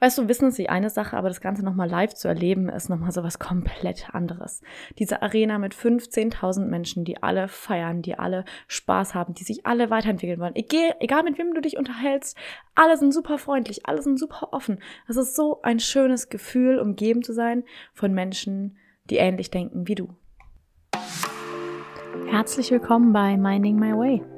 Weißt du, wissen Sie eine Sache, aber das Ganze nochmal live zu erleben, ist nochmal so was komplett anderes. Diese Arena mit 15.000 Menschen, die alle feiern, die alle Spaß haben, die sich alle weiterentwickeln wollen. Egal, egal mit wem du dich unterhältst, alle sind super freundlich, alle sind super offen. Das ist so ein schönes Gefühl, umgeben zu sein von Menschen, die ähnlich denken wie du. Herzlich willkommen bei Minding My Way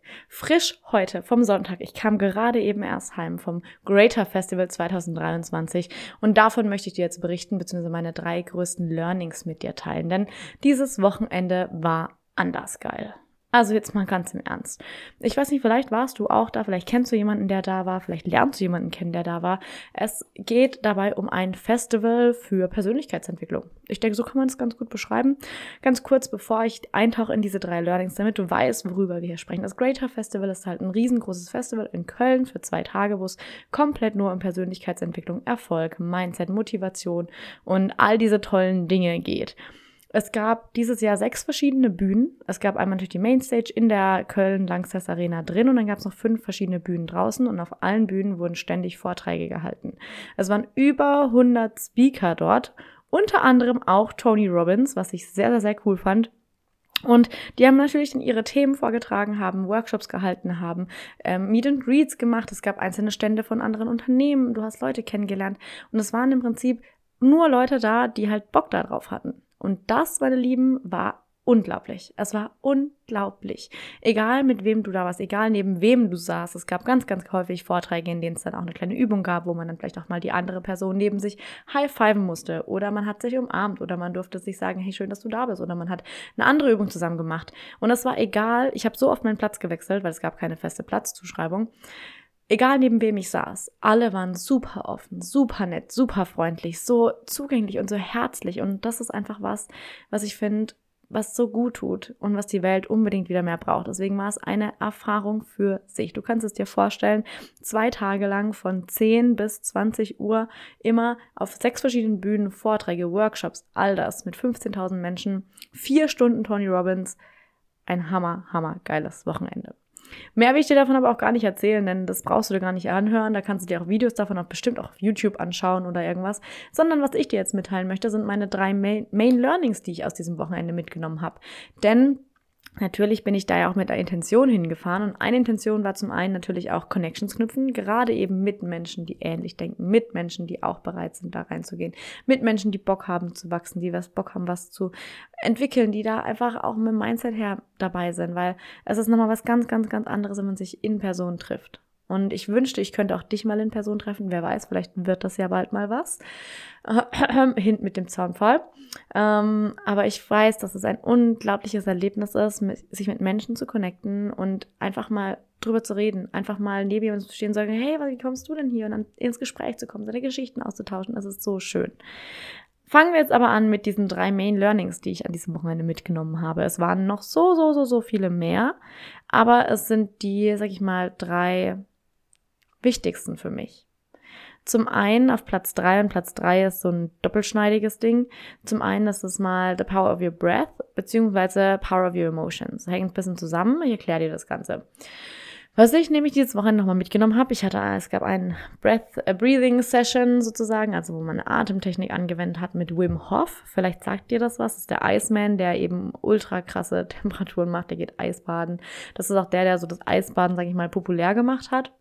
Frisch heute vom Sonntag. Ich kam gerade eben erst heim vom Greater Festival 2023 und davon möchte ich dir jetzt berichten, beziehungsweise meine drei größten Learnings mit dir teilen, denn dieses Wochenende war anders geil. Also jetzt mal ganz im Ernst. Ich weiß nicht, vielleicht warst du auch da, vielleicht kennst du jemanden, der da war, vielleicht lernst du jemanden kennen, der da war. Es geht dabei um ein Festival für Persönlichkeitsentwicklung. Ich denke, so kann man es ganz gut beschreiben. Ganz kurz, bevor ich eintauche in diese drei Learnings, damit du weißt, worüber wir hier sprechen. Das Greater Festival ist halt ein riesengroßes Festival in Köln für zwei Tage, wo es komplett nur um Persönlichkeitsentwicklung, Erfolg, Mindset, Motivation und all diese tollen Dinge geht. Es gab dieses Jahr sechs verschiedene Bühnen. Es gab einmal natürlich die Mainstage in der Köln-Langsess Arena drin und dann gab es noch fünf verschiedene Bühnen draußen und auf allen Bühnen wurden ständig Vorträge gehalten. Es waren über 100 Speaker dort, unter anderem auch Tony Robbins, was ich sehr, sehr, sehr cool fand. Und die haben natürlich dann ihre Themen vorgetragen, haben Workshops gehalten, haben ähm, Meet and Greets gemacht. Es gab einzelne Stände von anderen Unternehmen. Du hast Leute kennengelernt. Und es waren im Prinzip nur Leute da, die halt Bock darauf hatten. Und das, meine Lieben, war unglaublich. Es war unglaublich. Egal mit wem du da warst, egal neben wem du saßt. Es gab ganz, ganz häufig Vorträge, in denen es dann auch eine kleine Übung gab, wo man dann vielleicht auch mal die andere Person neben sich high-fiven musste. Oder man hat sich umarmt oder man durfte sich sagen, hey, schön, dass du da bist. Oder man hat eine andere Übung zusammen gemacht. Und es war egal. Ich habe so oft meinen Platz gewechselt, weil es gab keine feste Platzzuschreibung. Egal neben wem ich saß, alle waren super offen, super nett, super freundlich, so zugänglich und so herzlich. Und das ist einfach was, was ich finde, was so gut tut und was die Welt unbedingt wieder mehr braucht. Deswegen war es eine Erfahrung für sich. Du kannst es dir vorstellen, zwei Tage lang von 10 bis 20 Uhr immer auf sechs verschiedenen Bühnen Vorträge, Workshops, all das mit 15.000 Menschen, vier Stunden Tony Robbins. Ein hammer, hammer geiles Wochenende. Mehr will ich dir davon aber auch gar nicht erzählen, denn das brauchst du dir gar nicht anhören. Da kannst du dir auch Videos davon auch bestimmt auch auf YouTube anschauen oder irgendwas. Sondern was ich dir jetzt mitteilen möchte, sind meine drei Main, Main Learnings, die ich aus diesem Wochenende mitgenommen habe. Denn Natürlich bin ich da ja auch mit der Intention hingefahren und eine Intention war zum einen natürlich auch Connections knüpfen, gerade eben mit Menschen, die ähnlich denken, mit Menschen, die auch bereit sind, da reinzugehen, mit Menschen, die Bock haben zu wachsen, die was Bock haben, was zu entwickeln, die da einfach auch mit dem Mindset her dabei sind, weil es ist nochmal was ganz, ganz, ganz anderes, wenn man sich in Person trifft. Und ich wünschte, ich könnte auch dich mal in Person treffen. Wer weiß, vielleicht wird das ja bald mal was. Hint mit dem Zaunfall. Ähm, aber ich weiß, dass es ein unglaubliches Erlebnis ist, sich mit Menschen zu connecten und einfach mal drüber zu reden. Einfach mal neben jemandem zu stehen und sagen, hey, wie kommst du denn hier? Und dann ins Gespräch zu kommen, seine Geschichten auszutauschen. Das ist so schön. Fangen wir jetzt aber an mit diesen drei Main Learnings, die ich an diesem Wochenende mitgenommen habe. Es waren noch so, so, so, so viele mehr, aber es sind die, sag ich mal, drei wichtigsten für mich. Zum einen auf Platz drei und Platz drei ist so ein doppelschneidiges Ding. Zum einen ist es mal The Power of Your Breath beziehungsweise Power of Your Emotions. Hängt ein bisschen zusammen. Ich erkläre dir das Ganze. Was ich nämlich dieses Wochenende nochmal mitgenommen habe, ich hatte, es gab ein Breath a Breathing Session sozusagen, also wo man eine Atemtechnik angewendet hat mit Wim Hof. Vielleicht sagt dir das was. Das ist der Iceman, der eben ultra krasse Temperaturen macht. Der geht Eisbaden. Das ist auch der, der so das Eisbaden, sage ich mal, populär gemacht hat.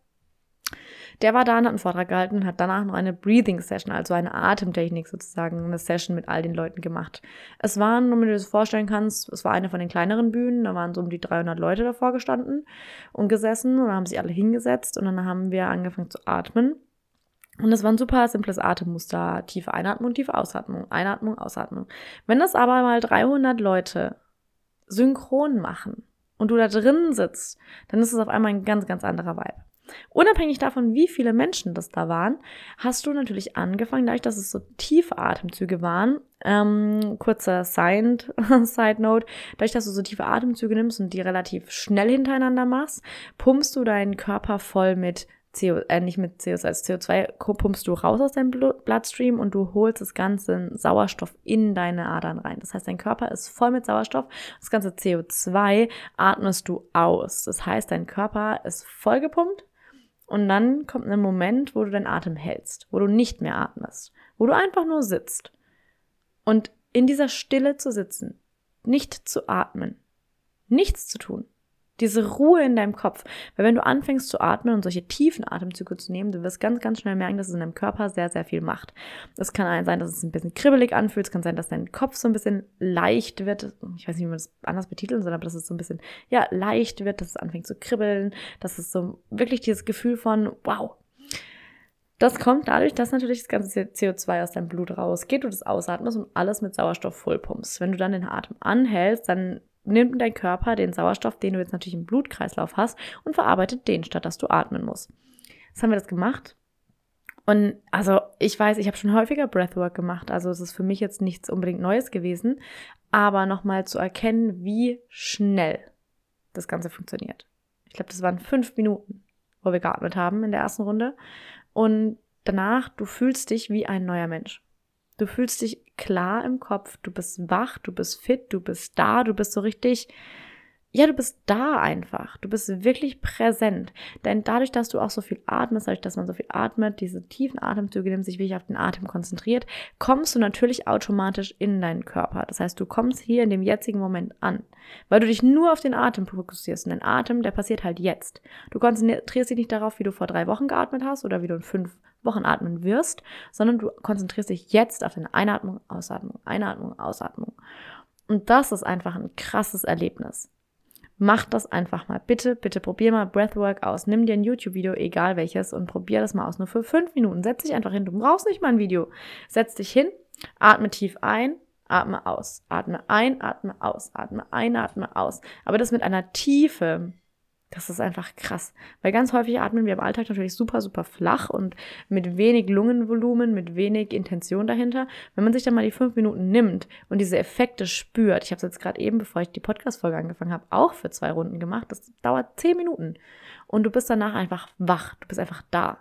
Der war da und hat einen Vortrag gehalten und hat danach noch eine Breathing Session, also eine Atemtechnik sozusagen, eine Session mit all den Leuten gemacht. Es waren, wenn du dir das vorstellen kannst, es war eine von den kleineren Bühnen, da waren so um die 300 Leute davor gestanden und gesessen und haben sich alle hingesetzt und dann haben wir angefangen zu atmen. Und das war ein super simples Atemmuster. Tiefe Einatmung, tiefe Ausatmung, Einatmung, Ausatmung. Wenn das aber mal 300 Leute synchron machen und du da drin sitzt, dann ist es auf einmal ein ganz, ganz anderer Vibe. Unabhängig davon, wie viele Menschen das da waren, hast du natürlich angefangen, dadurch, dass es so tiefe Atemzüge waren. Ähm, kurzer Side, Note, dadurch, dass du so tiefe Atemzüge nimmst und die relativ schnell hintereinander machst, pumpst du deinen Körper voll mit CO, äh, nicht mit CO2, also CO2 pumpst du raus aus deinem Bloodstream und du holst das ganze Sauerstoff in deine Adern rein. Das heißt, dein Körper ist voll mit Sauerstoff. Das ganze CO2 atmest du aus. Das heißt, dein Körper ist voll gepumpt und dann kommt ein Moment, wo du deinen Atem hältst, wo du nicht mehr atmest, wo du einfach nur sitzt. Und in dieser Stille zu sitzen, nicht zu atmen, nichts zu tun, diese Ruhe in deinem Kopf. Weil wenn du anfängst zu atmen und solche tiefen Atemzüge zu nehmen, du wirst ganz, ganz schnell merken, dass es in deinem Körper sehr, sehr viel macht. Es kann sein, dass es ein bisschen kribbelig anfühlt. Es kann sein, dass dein Kopf so ein bisschen leicht wird. Ich weiß nicht, wie man das anders betiteln soll, aber dass es so ein bisschen, ja, leicht wird, dass es anfängt zu kribbeln. Dass es so wirklich dieses Gefühl von, wow, das kommt dadurch, dass natürlich das ganze CO2 aus deinem Blut rausgeht, du das ausatmest und alles mit Sauerstoff vollpumpst. Wenn du dann den Atem anhältst, dann nimmt dein Körper den Sauerstoff, den du jetzt natürlich im Blutkreislauf hast, und verarbeitet den, statt dass du atmen musst. Jetzt haben wir das gemacht. Und also ich weiß, ich habe schon häufiger Breathwork gemacht, also es ist für mich jetzt nichts unbedingt Neues gewesen, aber nochmal zu erkennen, wie schnell das Ganze funktioniert. Ich glaube, das waren fünf Minuten, wo wir geatmet haben in der ersten Runde. Und danach, du fühlst dich wie ein neuer Mensch. Du fühlst dich klar im Kopf, du bist wach, du bist fit, du bist da, du bist so richtig, ja, du bist da einfach. Du bist wirklich präsent. Denn dadurch, dass du auch so viel atmest, dadurch, dass man so viel atmet, diese tiefen Atemzüge nimmt, sich wirklich auf den Atem konzentriert, kommst du natürlich automatisch in deinen Körper. Das heißt, du kommst hier in dem jetzigen Moment an, weil du dich nur auf den Atem fokussierst. Und dein Atem, der passiert halt jetzt. Du konzentrierst dich nicht darauf, wie du vor drei Wochen geatmet hast oder wie du in fünf Wochen atmen wirst, sondern du konzentrierst dich jetzt auf deine Einatmung, Ausatmung, Einatmung, Ausatmung. Und das ist einfach ein krasses Erlebnis. Mach das einfach mal. Bitte, bitte probier mal Breathwork aus. Nimm dir ein YouTube-Video, egal welches, und probier das mal aus. Nur für fünf Minuten. Setz dich einfach hin. Du brauchst nicht mal ein Video. Setz dich hin, atme tief ein, atme aus. Atme ein, atme aus. Atme ein, atme aus. Aber das mit einer Tiefe, das ist einfach krass. Weil ganz häufig atmen wir im Alltag natürlich super, super flach und mit wenig Lungenvolumen, mit wenig Intention dahinter. Wenn man sich dann mal die fünf Minuten nimmt und diese Effekte spürt, ich habe es jetzt gerade eben, bevor ich die Podcast-Folge angefangen habe, auch für zwei Runden gemacht. Das dauert zehn Minuten. Und du bist danach einfach wach. Du bist einfach da.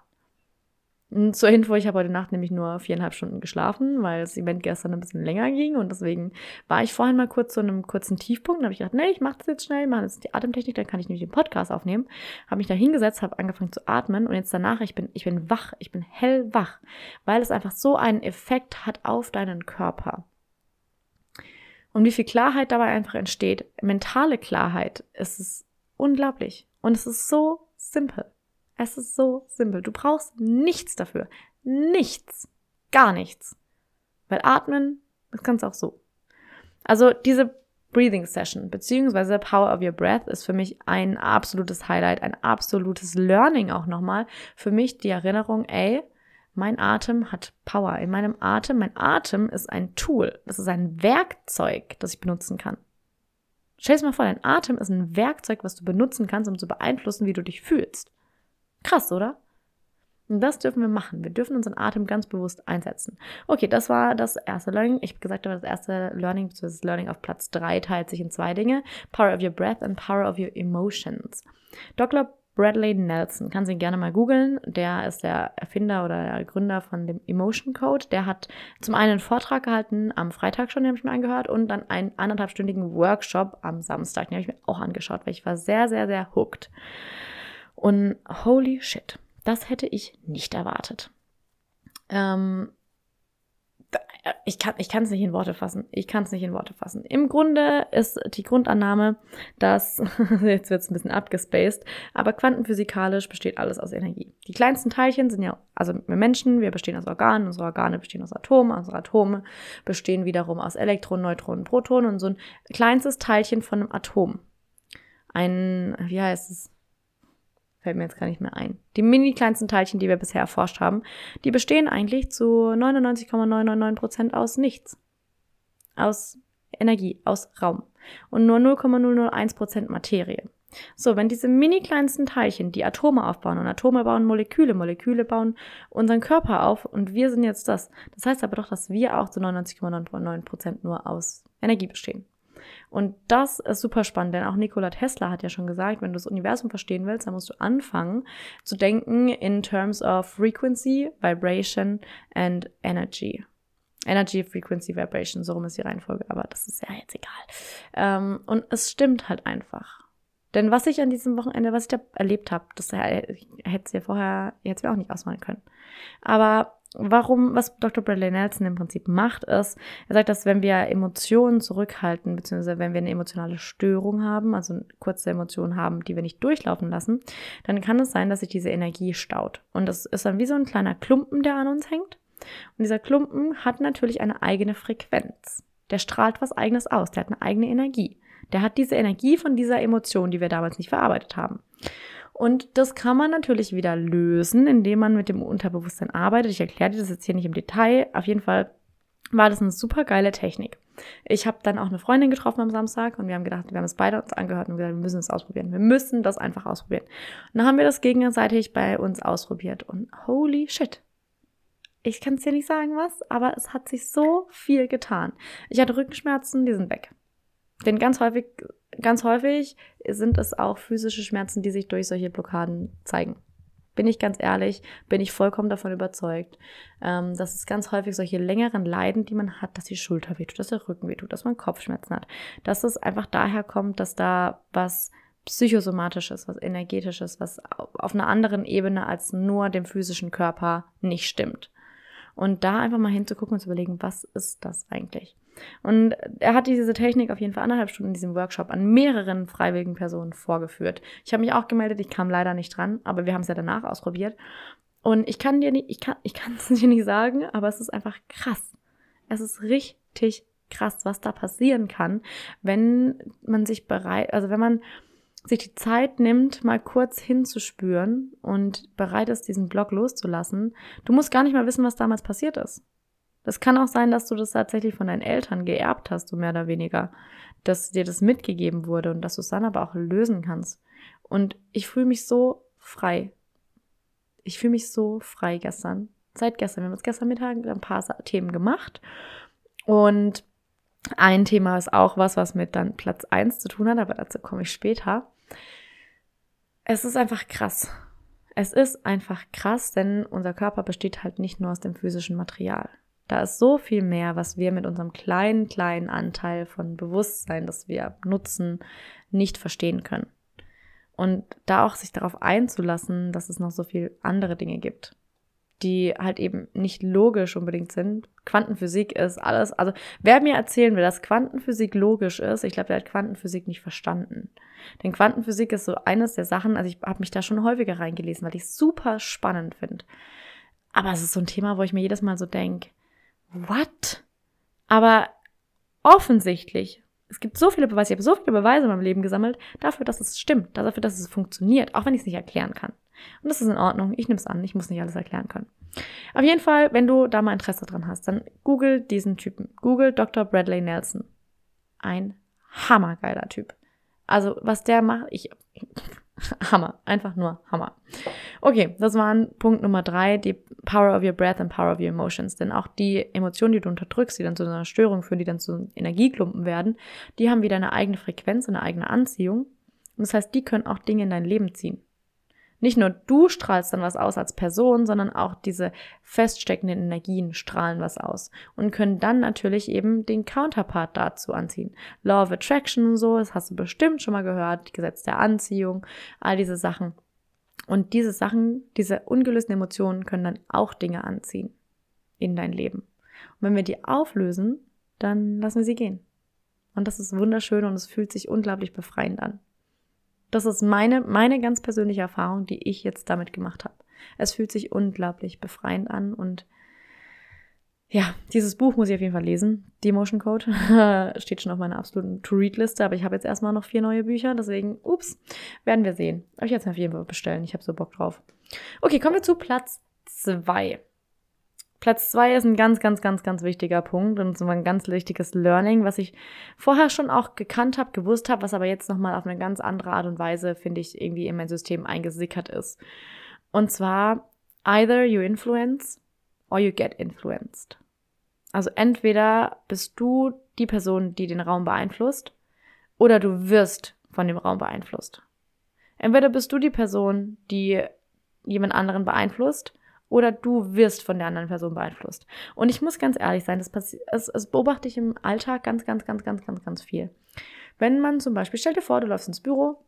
Zur Info, ich habe heute Nacht nämlich nur viereinhalb Stunden geschlafen, weil das Event gestern ein bisschen länger ging und deswegen war ich vorhin mal kurz zu einem kurzen Tiefpunkt. Da habe ich gedacht, nee, ich mache das jetzt schnell, mache jetzt die Atemtechnik, dann kann ich nämlich den Podcast aufnehmen. Habe mich da hingesetzt, habe angefangen zu atmen und jetzt danach, ich bin, ich bin wach, ich bin hellwach, weil es einfach so einen Effekt hat auf deinen Körper. Und wie viel Klarheit dabei einfach entsteht, mentale Klarheit, ist es unglaublich. Und es ist so simpel. Es ist so simpel. Du brauchst nichts dafür. Nichts. Gar nichts. Weil atmen, das kannst du auch so. Also diese Breathing Session beziehungsweise Power of Your Breath ist für mich ein absolutes Highlight, ein absolutes Learning auch nochmal. Für mich die Erinnerung, ey, mein Atem hat Power. In meinem Atem, mein Atem ist ein Tool. Das ist ein Werkzeug, das ich benutzen kann. Stell dir mal vor, dein Atem ist ein Werkzeug, was du benutzen kannst, um zu beeinflussen, wie du dich fühlst. Krass, oder? Und das dürfen wir machen. Wir dürfen unseren Atem ganz bewusst einsetzen. Okay, das war das erste Learning. Ich habe gesagt, das erste Learning, das Learning auf Platz 3 teilt sich in zwei Dinge. Power of your breath and power of your emotions. Dr. Bradley Nelson, kann Sie gerne mal googeln. Der ist der Erfinder oder der Gründer von dem Emotion Code. Der hat zum einen einen Vortrag gehalten am Freitag schon, den habe ich mir angehört, und dann einen anderthalbstündigen Workshop am Samstag, den habe ich mir auch angeschaut, weil ich war sehr, sehr, sehr hooked. Und holy shit, das hätte ich nicht erwartet. Ähm, ich kann ich kann nicht in Worte fassen. Ich kann es nicht in Worte fassen. Im Grunde ist die Grundannahme, dass jetzt wird es ein bisschen abgespaced, aber quantenphysikalisch besteht alles aus Energie. Die kleinsten Teilchen sind ja also wir Menschen, wir bestehen aus Organen, unsere Organe bestehen aus Atomen, unsere Atome bestehen wiederum aus Elektronen, Neutronen, Protonen und so ein kleinstes Teilchen von einem Atom. Ein wie heißt es? Fällt mir jetzt gar nicht mehr ein. Die mini kleinsten Teilchen, die wir bisher erforscht haben, die bestehen eigentlich zu 99,999% aus nichts. Aus Energie, aus Raum. Und nur 0,001% Materie. So, wenn diese mini kleinsten Teilchen die Atome aufbauen und Atome bauen Moleküle, Moleküle bauen unseren Körper auf und wir sind jetzt das. Das heißt aber doch, dass wir auch zu 99,99% nur aus Energie bestehen. Und das ist super spannend, denn auch Nikola Tesla hat ja schon gesagt, wenn du das Universum verstehen willst, dann musst du anfangen zu denken in terms of frequency, vibration and energy. Energy, Frequency, Vibration, so rum ist die Reihenfolge, aber das ist ja jetzt egal. Ähm, und es stimmt halt einfach. Denn was ich an diesem Wochenende, was ich da erlebt habe, das hätte es ja vorher jetzt auch nicht ausmalen können. Aber warum, was Dr. Bradley Nelson im Prinzip macht, ist, er sagt, dass wenn wir Emotionen zurückhalten, beziehungsweise wenn wir eine emotionale Störung haben, also kurze Emotion haben, die wir nicht durchlaufen lassen, dann kann es sein, dass sich diese Energie staut. Und das ist dann wie so ein kleiner Klumpen, der an uns hängt. Und dieser Klumpen hat natürlich eine eigene Frequenz. Der strahlt was eigenes aus, der hat eine eigene Energie. Der hat diese Energie von dieser Emotion, die wir damals nicht verarbeitet haben. Und das kann man natürlich wieder lösen, indem man mit dem Unterbewusstsein arbeitet. Ich erkläre dir das jetzt hier nicht im Detail. Auf jeden Fall war das eine super geile Technik. Ich habe dann auch eine Freundin getroffen am Samstag und wir haben gedacht, wir haben es beide uns angehört und gesagt, wir müssen es ausprobieren. Wir müssen das einfach ausprobieren. Und dann haben wir das gegenseitig bei uns ausprobiert und holy shit. Ich kann es dir nicht sagen, was, aber es hat sich so viel getan. Ich hatte Rückenschmerzen, die sind weg. Denn ganz häufig ganz häufig sind es auch physische Schmerzen, die sich durch solche Blockaden zeigen. Bin ich ganz ehrlich, bin ich vollkommen davon überzeugt, ähm, dass es ganz häufig solche längeren Leiden, die man hat, dass die Schulter wehtut, dass der Rücken wehtut, dass man Kopfschmerzen hat, dass es einfach daher kommt, dass da was psychosomatisches, was energetisches, was auf einer anderen Ebene als nur dem physischen Körper nicht stimmt. Und da einfach mal hinzugucken und zu überlegen, was ist das eigentlich? Und er hat diese Technik auf jeden Fall anderthalb Stunden in diesem Workshop an mehreren freiwilligen Personen vorgeführt. Ich habe mich auch gemeldet, ich kam leider nicht dran, aber wir haben es ja danach ausprobiert. Und ich kann dir nicht, ich kann, ich kann es dir nicht sagen, aber es ist einfach krass. Es ist richtig krass, was da passieren kann, wenn man sich bereit, also wenn man sich die Zeit nimmt, mal kurz hinzuspüren und bereit ist, diesen Blog loszulassen. Du musst gar nicht mal wissen, was damals passiert ist. Das kann auch sein, dass du das tatsächlich von deinen Eltern geerbt hast, so mehr oder weniger, dass dir das mitgegeben wurde und dass du es dann aber auch lösen kannst. Und ich fühle mich so frei. Ich fühle mich so frei gestern. Seit gestern. Wir haben uns gestern Mittag ein paar Themen gemacht. Und ein Thema ist auch was, was mit dann Platz 1 zu tun hat, aber dazu komme ich später. Es ist einfach krass. Es ist einfach krass, denn unser Körper besteht halt nicht nur aus dem physischen Material. Da ist so viel mehr, was wir mit unserem kleinen, kleinen Anteil von Bewusstsein, das wir nutzen, nicht verstehen können. Und da auch sich darauf einzulassen, dass es noch so viel andere Dinge gibt, die halt eben nicht logisch unbedingt sind. Quantenphysik ist alles, also wer mir erzählen will, dass Quantenphysik logisch ist, ich glaube, der hat Quantenphysik nicht verstanden. Denn Quantenphysik ist so eines der Sachen, also ich habe mich da schon häufiger reingelesen, weil ich es super spannend finde. Aber es ist so ein Thema, wo ich mir jedes Mal so denke, what? Aber offensichtlich, es gibt so viele Beweise, ich habe so viele Beweise in meinem Leben gesammelt, dafür, dass es stimmt, dafür, dass es funktioniert, auch wenn ich es nicht erklären kann. Und das ist in Ordnung, ich nehme es an, ich muss nicht alles erklären können. Auf jeden Fall, wenn du da mal Interesse dran hast, dann google diesen Typen. Google Dr. Bradley Nelson. Ein hammergeiler Typ. Also, was der macht, ich, Hammer, einfach nur Hammer. Okay, das war Punkt Nummer drei, die Power of your Breath and Power of your Emotions. Denn auch die Emotionen, die du unterdrückst, die dann zu einer Störung führen, die dann zu Energieklumpen werden, die haben wieder eine eigene Frequenz, eine eigene Anziehung. Und das heißt, die können auch Dinge in dein Leben ziehen. Nicht nur du strahlst dann was aus als Person, sondern auch diese feststeckenden Energien strahlen was aus und können dann natürlich eben den Counterpart dazu anziehen. Law of Attraction und so, das hast du bestimmt schon mal gehört, Gesetz der Anziehung, all diese Sachen. Und diese Sachen, diese ungelösten Emotionen können dann auch Dinge anziehen in dein Leben. Und wenn wir die auflösen, dann lassen wir sie gehen. Und das ist wunderschön und es fühlt sich unglaublich befreiend an. Das ist meine, meine ganz persönliche Erfahrung, die ich jetzt damit gemacht habe. Es fühlt sich unglaublich befreiend an und ja, dieses Buch muss ich auf jeden Fall lesen. Die Emotion Code steht schon auf meiner absoluten To-Read-Liste, aber ich habe jetzt erstmal noch vier neue Bücher, deswegen, ups, werden wir sehen. Aber ich es auf jeden Fall bestellen. Ich habe so Bock drauf. Okay, kommen wir zu Platz zwei. Platz zwei ist ein ganz, ganz, ganz, ganz wichtiger Punkt und so ein ganz wichtiges Learning, was ich vorher schon auch gekannt habe, gewusst habe, was aber jetzt nochmal auf eine ganz andere Art und Weise, finde ich, irgendwie in mein System eingesickert ist. Und zwar, either you influence or you get influenced. Also entweder bist du die Person, die den Raum beeinflusst, oder du wirst von dem Raum beeinflusst. Entweder bist du die Person, die jemand anderen beeinflusst, oder du wirst von der anderen Person beeinflusst. Und ich muss ganz ehrlich sein, das, es, es beobachte ich im Alltag ganz, ganz, ganz, ganz, ganz, ganz viel. Wenn man zum Beispiel, stell dir vor, du läufst ins Büro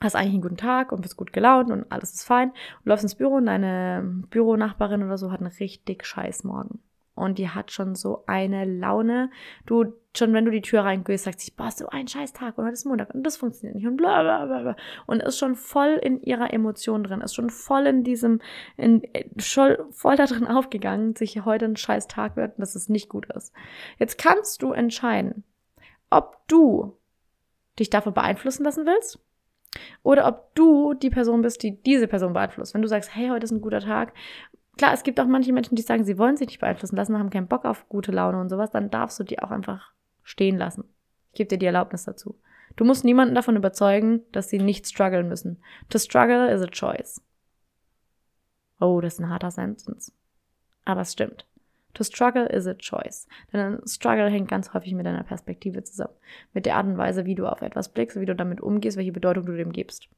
hast eigentlich einen guten Tag und bist gut gelaunt und alles ist fein und läufst ins Büro und deine Büronachbarin oder so hat einen richtig scheiß Morgen. Und die hat schon so eine Laune. Du, schon wenn du die Tür reingehst, sagt sie, boah, so ein scheiß Tag und heute ist Montag und das funktioniert nicht und bla bla bla bla. Und ist schon voll in ihrer Emotion drin, ist schon voll in diesem, in, schon voll da drin aufgegangen, sich heute ein scheiß Tag wird und dass es nicht gut ist. Jetzt kannst du entscheiden, ob du dich davon beeinflussen lassen willst oder ob du die Person bist, die diese Person beeinflusst. Wenn du sagst, hey, heute ist ein guter Tag. Klar, es gibt auch manche Menschen, die sagen, sie wollen sich nicht beeinflussen lassen, haben keinen Bock auf gute Laune und sowas, dann darfst du die auch einfach stehen lassen. Ich gebe dir die Erlaubnis dazu. Du musst niemanden davon überzeugen, dass sie nicht strugglen müssen. To struggle is a choice. Oh, das ist ein harter Sentence. Aber es stimmt. To struggle is a choice. Denn ein Struggle hängt ganz häufig mit deiner Perspektive zusammen. Mit der Art und Weise, wie du auf etwas blickst, wie du damit umgehst, welche Bedeutung du dem gibst.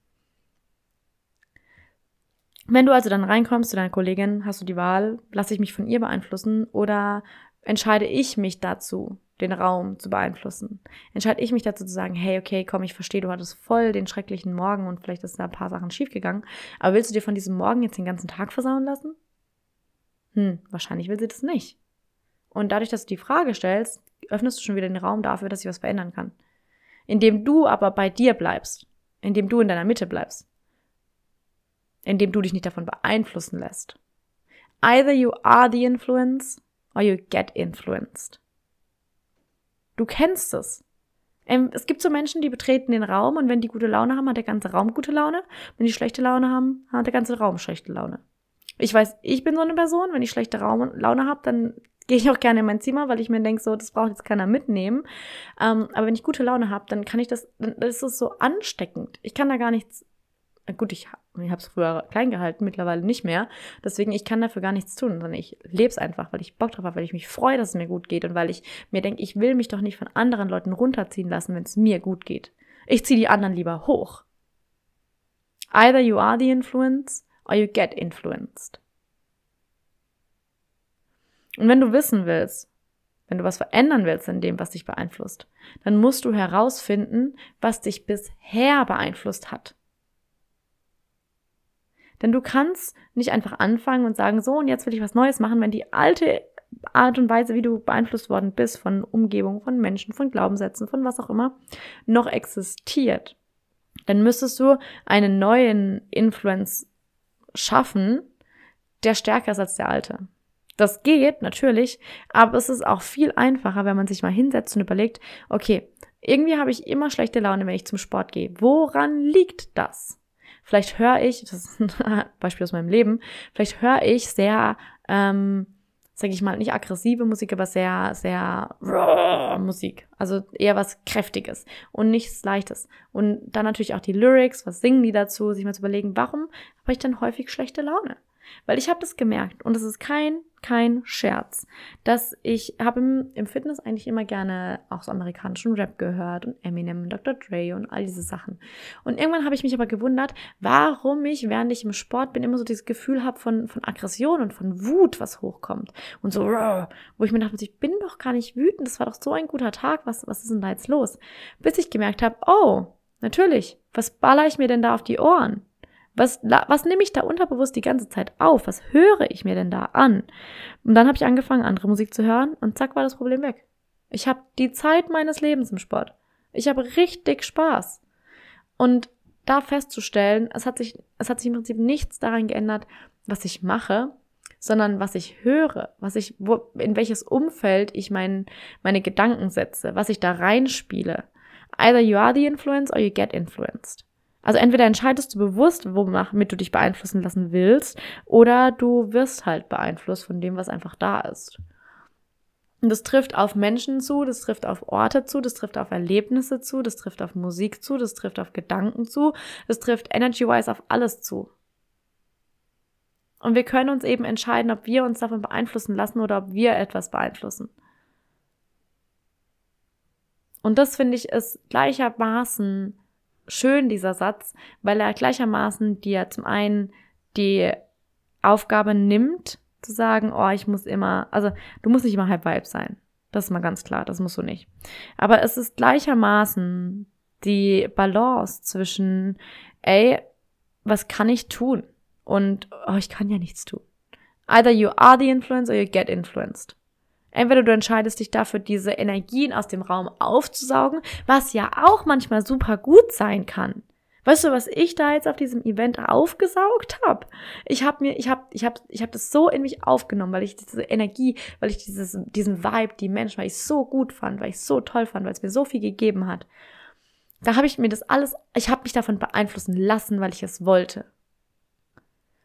Wenn du also dann reinkommst zu deiner Kollegin, hast du die Wahl, lasse ich mich von ihr beeinflussen oder entscheide ich mich dazu, den Raum zu beeinflussen? Entscheide ich mich dazu zu sagen, hey, okay, komm, ich verstehe, du hattest voll den schrecklichen Morgen und vielleicht ist da ein paar Sachen schiefgegangen, aber willst du dir von diesem Morgen jetzt den ganzen Tag versauen lassen? Hm, wahrscheinlich will sie das nicht. Und dadurch, dass du die Frage stellst, öffnest du schon wieder den Raum dafür, dass sich was verändern kann. Indem du aber bei dir bleibst, indem du in deiner Mitte bleibst, indem du dich nicht davon beeinflussen lässt. Either you are the influence or you get influenced. Du kennst es. Ähm, es gibt so Menschen, die betreten den Raum und wenn die gute Laune haben, hat der ganze Raum gute Laune. Wenn die schlechte Laune haben, hat der ganze Raum schlechte Laune. Ich weiß, ich bin so eine Person, wenn ich schlechte Raum Laune habe, dann gehe ich auch gerne in mein Zimmer, weil ich mir denke, so, das braucht jetzt keiner mitnehmen. Ähm, aber wenn ich gute Laune habe, dann kann ich das, dann ist es so ansteckend. Ich kann da gar nichts, gut, ich, ich habe es früher klein gehalten, mittlerweile nicht mehr. Deswegen, ich kann dafür gar nichts tun, sondern ich lebe es einfach, weil ich Bock drauf habe, weil ich mich freue, dass es mir gut geht und weil ich mir denke, ich will mich doch nicht von anderen Leuten runterziehen lassen, wenn es mir gut geht. Ich ziehe die anderen lieber hoch. Either you are the influence or you get influenced. Und wenn du wissen willst, wenn du was verändern willst in dem, was dich beeinflusst, dann musst du herausfinden, was dich bisher beeinflusst hat. Denn du kannst nicht einfach anfangen und sagen, so, und jetzt will ich was Neues machen, wenn die alte Art und Weise, wie du beeinflusst worden bist von Umgebung, von Menschen, von Glaubenssätzen, von was auch immer, noch existiert. Dann müsstest du einen neuen Influence schaffen, der stärker ist als der alte. Das geht natürlich, aber es ist auch viel einfacher, wenn man sich mal hinsetzt und überlegt, okay, irgendwie habe ich immer schlechte Laune, wenn ich zum Sport gehe. Woran liegt das? Vielleicht höre ich, das ist ein Beispiel aus meinem Leben, vielleicht höre ich sehr, ähm, sage ich mal, nicht aggressive Musik, aber sehr, sehr Musik. Also eher was Kräftiges und nichts Leichtes. Und dann natürlich auch die Lyrics, was singen die dazu, sich mal zu überlegen, warum habe ich dann häufig schlechte Laune? Weil ich habe das gemerkt und es ist kein, kein Scherz, dass ich habe im, im Fitness eigentlich immer gerne auch so amerikanischen Rap gehört und Eminem und Dr. Dre und all diese Sachen. Und irgendwann habe ich mich aber gewundert, warum ich, während ich im Sport bin, immer so dieses Gefühl habe von, von Aggression und von Wut, was hochkommt. Und so, wo ich mir dachte, ich bin doch gar nicht wütend, das war doch so ein guter Tag, was, was ist denn da jetzt los? Bis ich gemerkt habe, oh, natürlich, was baller ich mir denn da auf die Ohren? Was, was nehme ich da unterbewusst die ganze Zeit auf? Was höre ich mir denn da an? Und dann habe ich angefangen, andere Musik zu hören und zack war das Problem weg. Ich habe die Zeit meines Lebens im Sport. Ich habe richtig Spaß. Und da festzustellen, es hat sich, es hat sich im Prinzip nichts daran geändert, was ich mache, sondern was ich höre, was ich, wo, in welches Umfeld ich mein, meine Gedanken setze, was ich da reinspiele. Either you are the influence or you get influenced. Also entweder entscheidest du bewusst, womit du dich beeinflussen lassen willst, oder du wirst halt beeinflusst von dem, was einfach da ist. Und das trifft auf Menschen zu, das trifft auf Orte zu, das trifft auf Erlebnisse zu, das trifft auf Musik zu, das trifft auf Gedanken zu, das trifft energy-wise auf alles zu. Und wir können uns eben entscheiden, ob wir uns davon beeinflussen lassen oder ob wir etwas beeinflussen. Und das finde ich ist gleichermaßen schön, dieser Satz, weil er gleichermaßen dir zum einen die Aufgabe nimmt, zu sagen, oh, ich muss immer, also du musst nicht immer halb Vibe sein. Das ist mal ganz klar, das musst du nicht. Aber es ist gleichermaßen die Balance zwischen, ey, was kann ich tun? Und, oh, ich kann ja nichts tun. Either you are the influence or you get influenced. Entweder du entscheidest dich dafür, diese Energien aus dem Raum aufzusaugen, was ja auch manchmal super gut sein kann. Weißt du, was ich da jetzt auf diesem Event aufgesaugt habe? Ich habe mir, ich habe, ich habe, ich habe das so in mich aufgenommen, weil ich diese Energie, weil ich dieses, diesen Vibe, die Menschen, weil ich so gut fand, weil ich so toll fand, weil es mir so viel gegeben hat. Da habe ich mir das alles, ich habe mich davon beeinflussen lassen, weil ich es wollte.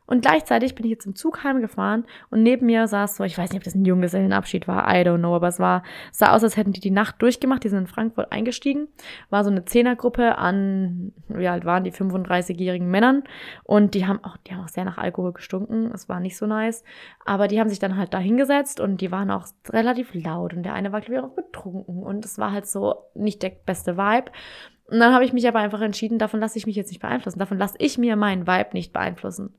Und gleichzeitig bin ich jetzt im Zug heimgefahren und neben mir saß so, ich weiß nicht, ob das ein Junggesellenabschied war, I don't know, aber es war, sah aus, als hätten die die Nacht durchgemacht, die sind in Frankfurt eingestiegen, war so eine Zehnergruppe an, wie alt waren die, 35-jährigen Männern. Und die haben auch, die haben auch sehr nach Alkohol gestunken, es war nicht so nice, aber die haben sich dann halt da hingesetzt und die waren auch relativ laut. Und der eine war, glaube ich, auch betrunken. Und es war halt so nicht der beste Vibe. Und dann habe ich mich aber einfach entschieden, davon lasse ich mich jetzt nicht beeinflussen, davon lasse ich mir meinen Vibe nicht beeinflussen.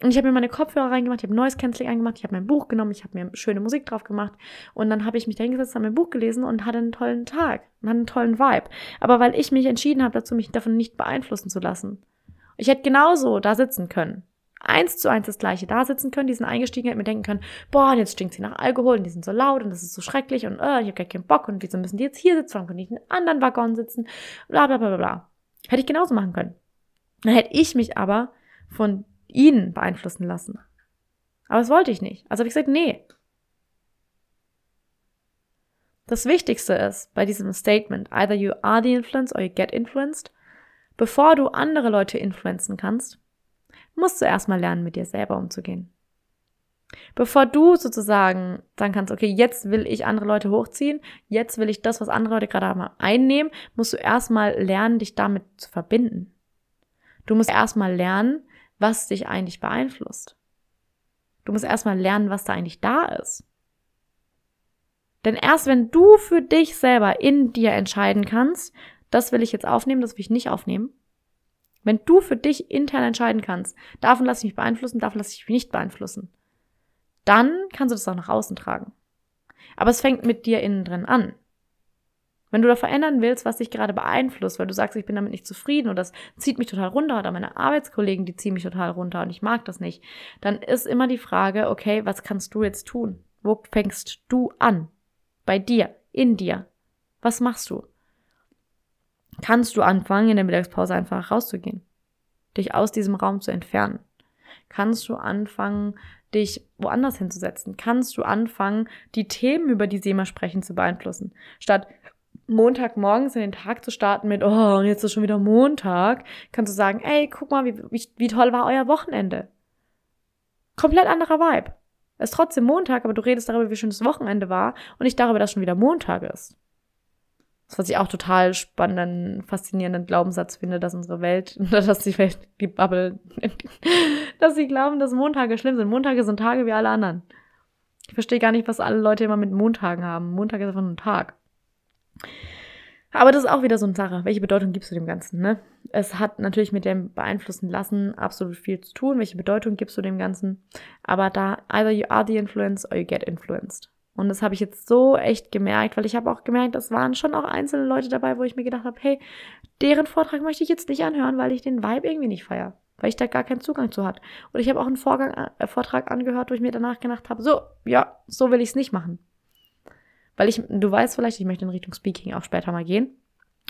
Und ich habe mir meine Kopfhörer reingemacht, ich habe Noise Cancelling angemacht, ich habe mein Buch genommen, ich habe mir schöne Musik drauf gemacht und dann habe ich mich da hingesetzt, habe mein Buch gelesen und hatte einen tollen Tag und hatte einen tollen Vibe. Aber weil ich mich entschieden habe dazu, mich davon nicht beeinflussen zu lassen. Ich hätte genauso da sitzen können. Eins zu eins das gleiche da sitzen können, die sind eingestiegen, hätten mir denken können, boah, jetzt stinkt sie nach Alkohol und die sind so laut und das ist so schrecklich und äh, ich habe gar keinen Bock und wieso müssen die jetzt hier sitzen, warum können die in einem anderen Waggon sitzen, bla bla bla bla. Hätte ich genauso machen können. Dann hätte ich mich aber von ihn beeinflussen lassen. Aber das wollte ich nicht. Also habe ich gesagt, nee. Das Wichtigste ist bei diesem Statement, either you are the influence or you get influenced, bevor du andere Leute influenzen kannst, musst du erstmal lernen, mit dir selber umzugehen. Bevor du sozusagen sagen kannst, okay, jetzt will ich andere Leute hochziehen, jetzt will ich das, was andere Leute gerade haben, einnehmen, musst du erstmal lernen, dich damit zu verbinden. Du musst erstmal lernen, was dich eigentlich beeinflusst. Du musst erstmal lernen, was da eigentlich da ist. Denn erst wenn du für dich selber in dir entscheiden kannst, das will ich jetzt aufnehmen, das will ich nicht aufnehmen. Wenn du für dich intern entscheiden kannst, davon lasse ich mich beeinflussen, davon lasse ich mich nicht beeinflussen, dann kannst du das auch nach außen tragen. Aber es fängt mit dir innen drin an. Wenn du da verändern willst, was dich gerade beeinflusst, weil du sagst, ich bin damit nicht zufrieden und das zieht mich total runter oder meine Arbeitskollegen, die ziehen mich total runter und ich mag das nicht, dann ist immer die Frage, okay, was kannst du jetzt tun? Wo fängst du an? Bei dir, in dir. Was machst du? Kannst du anfangen, in der Mittagspause einfach rauszugehen? Dich aus diesem Raum zu entfernen? Kannst du anfangen, dich woanders hinzusetzen? Kannst du anfangen, die Themen, über die sie immer sprechen, zu beeinflussen? Statt Montagmorgens in den Tag zu starten mit, oh, jetzt ist schon wieder Montag, kannst du sagen, ey, guck mal, wie, wie, wie toll war euer Wochenende. Komplett anderer Vibe. Es ist trotzdem Montag, aber du redest darüber, wie schön das Wochenende war und nicht darüber, dass schon wieder Montag ist. Das, was ich auch total spannenden, faszinierenden Glaubenssatz finde, dass unsere Welt, dass die Welt, die Bubble, dass sie glauben, dass Montage schlimm sind. Montage sind Tage wie alle anderen. Ich verstehe gar nicht, was alle Leute immer mit Montagen haben. Montag ist einfach nur ein Tag. Aber das ist auch wieder so eine Sache. Welche Bedeutung gibst du dem Ganzen? Ne? Es hat natürlich mit dem Beeinflussen lassen absolut viel zu tun. Welche Bedeutung gibst du dem Ganzen? Aber da, either you are the influence or you get influenced. Und das habe ich jetzt so echt gemerkt, weil ich habe auch gemerkt, es waren schon auch einzelne Leute dabei, wo ich mir gedacht habe, hey, deren Vortrag möchte ich jetzt nicht anhören, weil ich den Vibe irgendwie nicht feier. weil ich da gar keinen Zugang zu hatte. Und ich habe auch einen Vorgang, äh, Vortrag angehört, wo ich mir danach gedacht habe, so, ja, so will ich es nicht machen. Weil ich, du weißt vielleicht, ich möchte in Richtung Speaking auch später mal gehen.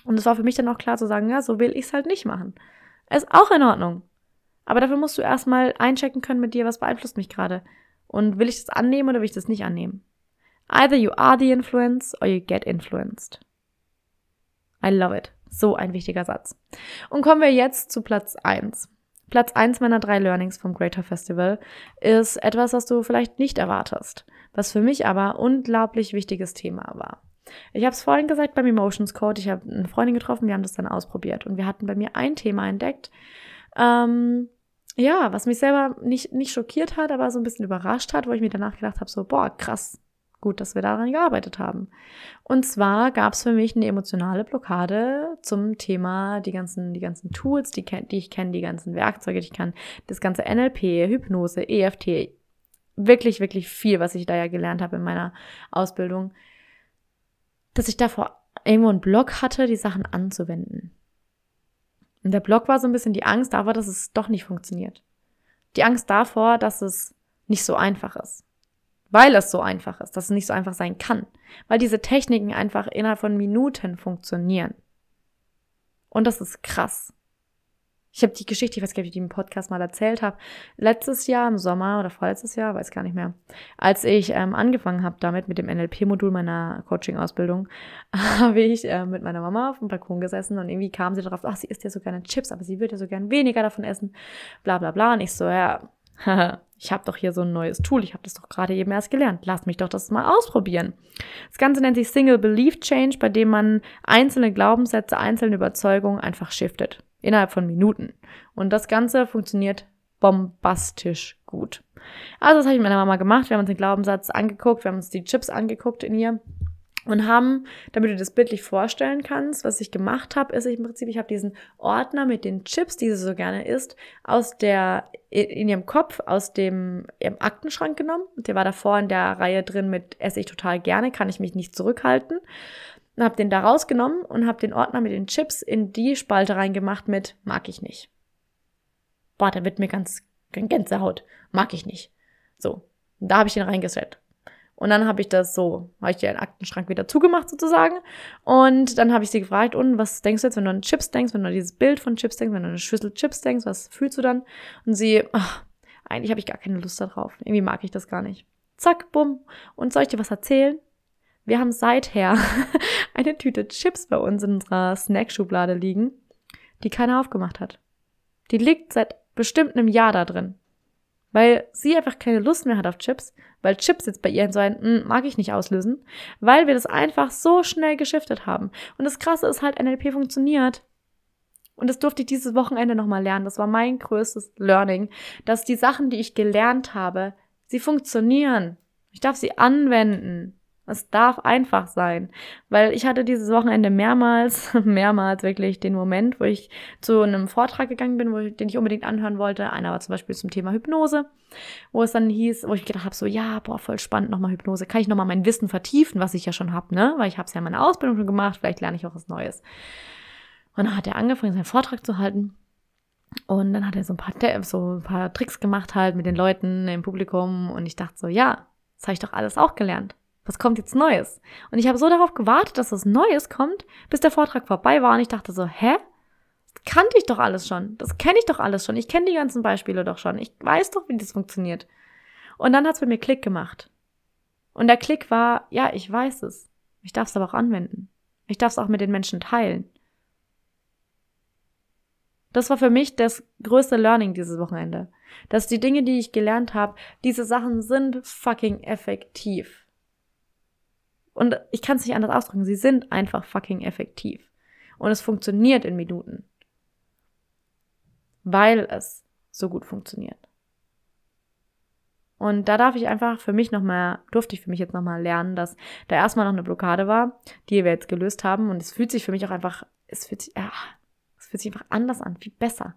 Und es war für mich dann auch klar zu sagen, ja, so will ich es halt nicht machen. Ist auch in Ordnung. Aber dafür musst du erstmal einchecken können mit dir, was beeinflusst mich gerade. Und will ich das annehmen oder will ich das nicht annehmen? Either you are the influence or you get influenced. I love it. So ein wichtiger Satz. Und kommen wir jetzt zu Platz eins. Platz eins meiner drei Learnings vom Greater Festival ist etwas, was du vielleicht nicht erwartest, was für mich aber unglaublich wichtiges Thema war. Ich habe es vorhin gesagt beim Emotions Code. Ich habe eine Freundin getroffen, wir haben das dann ausprobiert und wir hatten bei mir ein Thema entdeckt, ähm, ja, was mich selber nicht, nicht schockiert hat, aber so ein bisschen überrascht hat, wo ich mir danach gedacht habe, so, boah, krass, gut, dass wir daran gearbeitet haben. Und zwar gab es für mich eine emotionale Blockade zum Thema die ganzen, die ganzen Tools, die, die ich kenne, die ganzen Werkzeuge, die ich kann, das ganze NLP, Hypnose, EFT, wirklich, wirklich viel, was ich da ja gelernt habe in meiner Ausbildung, dass ich davor irgendwo einen Block hatte, die Sachen anzuwenden. Und der Block war so ein bisschen die Angst davor, dass es doch nicht funktioniert. Die Angst davor, dass es nicht so einfach ist. Weil es so einfach ist, dass es nicht so einfach sein kann. Weil diese Techniken einfach innerhalb von Minuten funktionieren. Und das ist krass. Ich habe die Geschichte, ich weiß gar nicht, ob ich die im Podcast mal erzählt habe, letztes Jahr im Sommer oder vorletztes Jahr, weiß gar nicht mehr, als ich ähm, angefangen habe damit mit dem NLP-Modul meiner Coaching-Ausbildung, habe ich äh, mit meiner Mama auf dem Balkon gesessen und irgendwie kam sie darauf, ach, sie isst ja so gerne Chips, aber sie würde ja so gerne weniger davon essen, bla bla bla. Und ich so, ja, ich habe doch hier so ein neues Tool, ich habe das doch gerade eben erst gelernt, lass mich doch das mal ausprobieren. Das Ganze nennt sich Single Belief Change, bei dem man einzelne Glaubenssätze, einzelne Überzeugungen einfach shiftet. Innerhalb von Minuten. Und das Ganze funktioniert bombastisch gut. Also das habe ich mit meiner Mama gemacht. Wir haben uns den Glaubenssatz angeguckt, wir haben uns die Chips angeguckt in ihr und haben, damit du das bildlich vorstellen kannst, was ich gemacht habe, ist im Prinzip, ich habe diesen Ordner mit den Chips, die sie so gerne isst, aus der in ihrem Kopf aus dem ihrem Aktenschrank genommen. Der war davor in der Reihe drin mit esse ich total gerne, kann ich mich nicht zurückhalten und habe den da rausgenommen und habe den Ordner mit den Chips in die Spalte reingemacht mit mag ich nicht. Boah, der wird mir ganz Gänsehaut. Mag ich nicht. So, da habe ich den reingesetzt. Und dann habe ich das so, habe ich den Aktenschrank wieder zugemacht sozusagen. Und dann habe ich sie gefragt, und was denkst du jetzt, wenn du an Chips denkst, wenn du an dieses Bild von Chips denkst, wenn du an eine Schüssel Chips denkst, was fühlst du dann? Und sie, ach, eigentlich habe ich gar keine Lust darauf. Irgendwie mag ich das gar nicht. Zack, bumm. Und soll ich dir was erzählen? Wir haben seither eine Tüte Chips bei uns in unserer Snackschublade liegen, die keiner aufgemacht hat. Die liegt seit bestimmt einem Jahr da drin. Weil sie einfach keine Lust mehr hat auf Chips, weil Chips jetzt bei ihr so ein hm, mag ich nicht auslösen, weil wir das einfach so schnell geschiftet haben. Und das Krasse ist halt, NLP funktioniert. Und das durfte ich dieses Wochenende nochmal lernen. Das war mein größtes Learning, dass die Sachen, die ich gelernt habe, sie funktionieren. Ich darf sie anwenden. Es darf einfach sein. Weil ich hatte dieses Wochenende mehrmals, mehrmals wirklich den Moment, wo ich zu einem Vortrag gegangen bin, wo ich, den ich unbedingt anhören wollte. Einer war zum Beispiel zum Thema Hypnose, wo es dann hieß, wo ich gedacht habe, so, ja, boah, voll spannend, nochmal Hypnose. Kann ich nochmal mein Wissen vertiefen, was ich ja schon habe, ne? Weil ich habe es ja in meiner Ausbildung schon gemacht, vielleicht lerne ich auch was Neues. Und dann hat er angefangen, seinen Vortrag zu halten. Und dann hat er so ein paar, so ein paar Tricks gemacht halt mit den Leuten im Publikum. Und ich dachte so, ja, das habe ich doch alles auch gelernt was kommt jetzt Neues? Und ich habe so darauf gewartet, dass was Neues kommt, bis der Vortrag vorbei war und ich dachte so, hä? Das kannte ich doch alles schon. Das kenne ich doch alles schon. Ich kenne die ganzen Beispiele doch schon. Ich weiß doch, wie das funktioniert. Und dann hat es bei mir Klick gemacht. Und der Klick war, ja, ich weiß es. Ich darf es aber auch anwenden. Ich darf es auch mit den Menschen teilen. Das war für mich das größte Learning dieses Wochenende. Dass die Dinge, die ich gelernt habe, diese Sachen sind fucking effektiv. Und ich kann es nicht anders ausdrücken. Sie sind einfach fucking effektiv. Und es funktioniert in Minuten. Weil es so gut funktioniert. Und da darf ich einfach für mich nochmal, durfte ich für mich jetzt nochmal lernen, dass da erstmal noch eine Blockade war, die wir jetzt gelöst haben. Und es fühlt sich für mich auch einfach, es fühlt sich, ja, es fühlt sich einfach anders an, viel besser.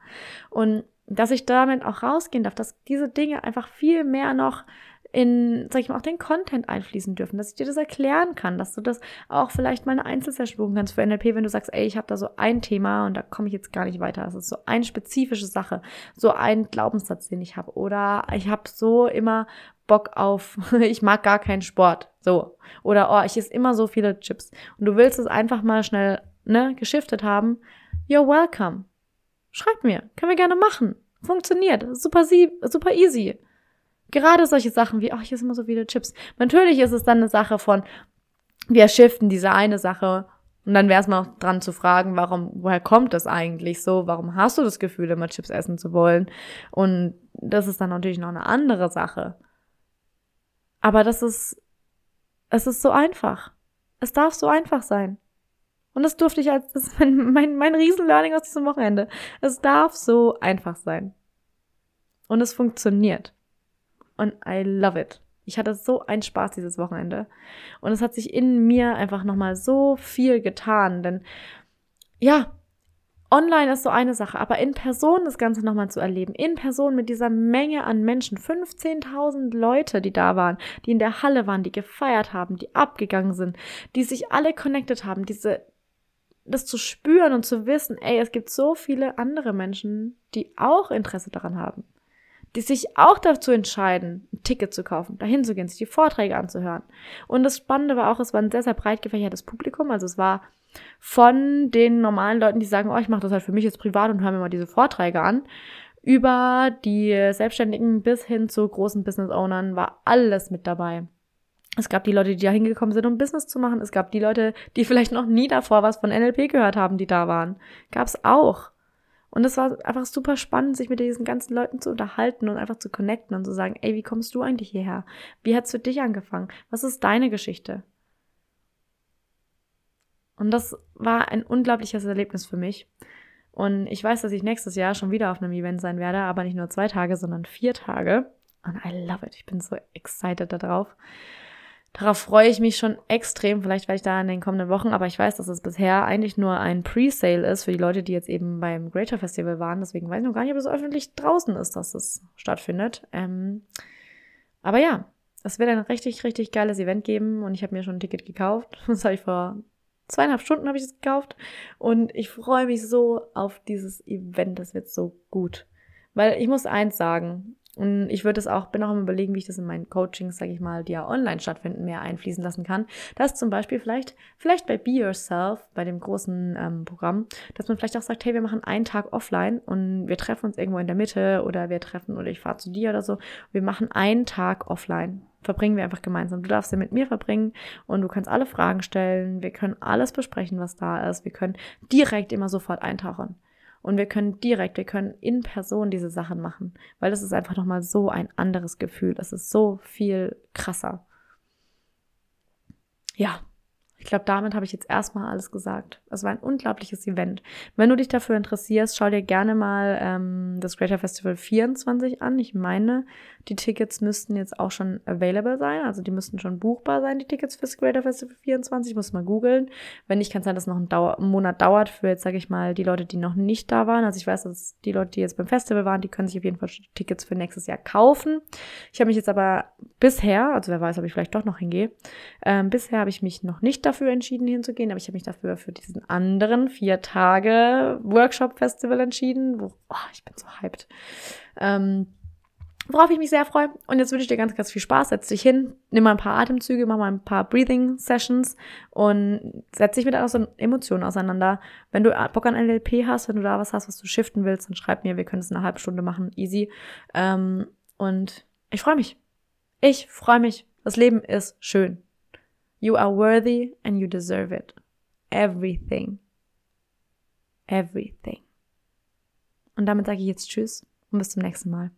Und dass ich damit auch rausgehen darf, dass diese Dinge einfach viel mehr noch in, sag ich mal, auch den Content einfließen dürfen, dass ich dir das erklären kann, dass du das auch vielleicht mal eine Einzelsession buchen kannst für NLP, wenn du sagst, ey, ich habe da so ein Thema und da komme ich jetzt gar nicht weiter. Das ist so eine spezifische Sache, so ein Glaubenssatz, den ich habe. Oder ich habe so immer Bock auf, ich mag gar keinen Sport. So. Oder oh, ich esse immer so viele Chips. Und du willst es einfach mal schnell, ne, geschiftet haben. You're welcome. Schreib mir. Können wir gerne machen. Funktioniert. Super, super easy. Gerade solche Sachen wie, ach, hier sind immer so viele Chips. Natürlich ist es dann eine Sache von, wir shiften diese eine Sache und dann wäre es mal dran zu fragen, warum, woher kommt das eigentlich so? Warum hast du das Gefühl, immer Chips essen zu wollen? Und das ist dann natürlich noch eine andere Sache. Aber das ist, es ist so einfach. Es darf so einfach sein. Und das durfte ich als, das ist mein, mein, mein Riesenlearning aus diesem Wochenende. Es darf so einfach sein. Und es funktioniert und I love it. Ich hatte so einen Spaß dieses Wochenende. Und es hat sich in mir einfach nochmal so viel getan. Denn ja, online ist so eine Sache, aber in Person das Ganze nochmal zu erleben, in Person mit dieser Menge an Menschen, 15.000 Leute, die da waren, die in der Halle waren, die gefeiert haben, die abgegangen sind, die sich alle connected haben, diese, das zu spüren und zu wissen, ey, es gibt so viele andere Menschen, die auch Interesse daran haben die sich auch dazu entscheiden, ein Ticket zu kaufen, dahin zu gehen, sich die Vorträge anzuhören. Und das Spannende war auch, es war ein sehr, sehr breit gefächertes Publikum. Also es war von den normalen Leuten, die sagen, oh, ich mache das halt für mich jetzt privat und höre mir mal diese Vorträge an, über die Selbstständigen bis hin zu großen Business-Ownern war alles mit dabei. Es gab die Leute, die da hingekommen sind, um Business zu machen. Es gab die Leute, die vielleicht noch nie davor was von NLP gehört haben, die da waren. Gab's auch. Und es war einfach super spannend, sich mit diesen ganzen Leuten zu unterhalten und einfach zu connecten und zu sagen, ey, wie kommst du eigentlich hierher? Wie hat's für dich angefangen? Was ist deine Geschichte? Und das war ein unglaubliches Erlebnis für mich. Und ich weiß, dass ich nächstes Jahr schon wieder auf einem Event sein werde, aber nicht nur zwei Tage, sondern vier Tage. Und I love it. Ich bin so excited darauf. Darauf freue ich mich schon extrem. Vielleicht werde ich da in den kommenden Wochen, aber ich weiß, dass es bisher eigentlich nur ein Pre-Sale ist für die Leute, die jetzt eben beim Greater Festival waren. Deswegen weiß ich noch gar nicht, ob es öffentlich draußen ist, dass es stattfindet. Ähm, aber ja, es wird ein richtig, richtig geiles Event geben und ich habe mir schon ein Ticket gekauft. Das habe ich vor zweieinhalb Stunden habe ich es gekauft und ich freue mich so auf dieses Event. Das wird so gut. Weil ich muss eins sagen, und ich würde es auch, bin auch am überlegen, wie ich das in meinen Coachings, sage ich mal, die ja online stattfinden, mehr einfließen lassen kann. Dass zum Beispiel vielleicht, vielleicht bei Be Yourself, bei dem großen ähm, Programm, dass man vielleicht auch sagt, hey, wir machen einen Tag offline und wir treffen uns irgendwo in der Mitte oder wir treffen oder ich fahre zu dir oder so. Wir machen einen Tag offline. Verbringen wir einfach gemeinsam. Du darfst den mit mir verbringen und du kannst alle Fragen stellen. Wir können alles besprechen, was da ist. Wir können direkt immer sofort eintauchen. Und wir können direkt, wir können in Person diese Sachen machen, weil das ist einfach nochmal so ein anderes Gefühl. Das ist so viel krasser. Ja, ich glaube, damit habe ich jetzt erstmal alles gesagt. Es war ein unglaubliches Event. Wenn du dich dafür interessierst, schau dir gerne mal ähm, das Greater Festival 24 an. Ich meine, die Tickets müssten jetzt auch schon available sein. Also die müssten schon buchbar sein, die Tickets fürs Greater Festival 24. Ich muss mal googeln. Wenn nicht, kann es sein, dass es noch ein, Dauer ein Monat dauert für jetzt, sage ich mal, die Leute, die noch nicht da waren. Also ich weiß, dass die Leute, die jetzt beim Festival waren, die können sich auf jeden Fall Tickets für nächstes Jahr kaufen. Ich habe mich jetzt aber bisher, also wer weiß, ob ich vielleicht doch noch hingehe, ähm, bisher habe ich mich noch nicht dafür entschieden, hinzugehen, aber ich habe mich dafür für diesen anderen vier Tage Workshop-Festival entschieden. Wo, oh, ich bin so hyped. Ähm, worauf ich mich sehr freue. Und jetzt wünsche ich dir ganz, ganz viel Spaß. Setz dich hin, nimm mal ein paar Atemzüge, mach mal ein paar Breathing Sessions und setz dich mit so Emotionen auseinander. Wenn du Bock an NLP hast, wenn du da was hast, was du shiften willst, dann schreib mir, wir können es eine halbe Stunde machen, easy. Ähm, und ich freue mich. Ich freue mich. Das Leben ist schön. You are worthy and you deserve it. Everything. Everything. Und damit sage ich jetzt Tschüss und bis zum nächsten Mal.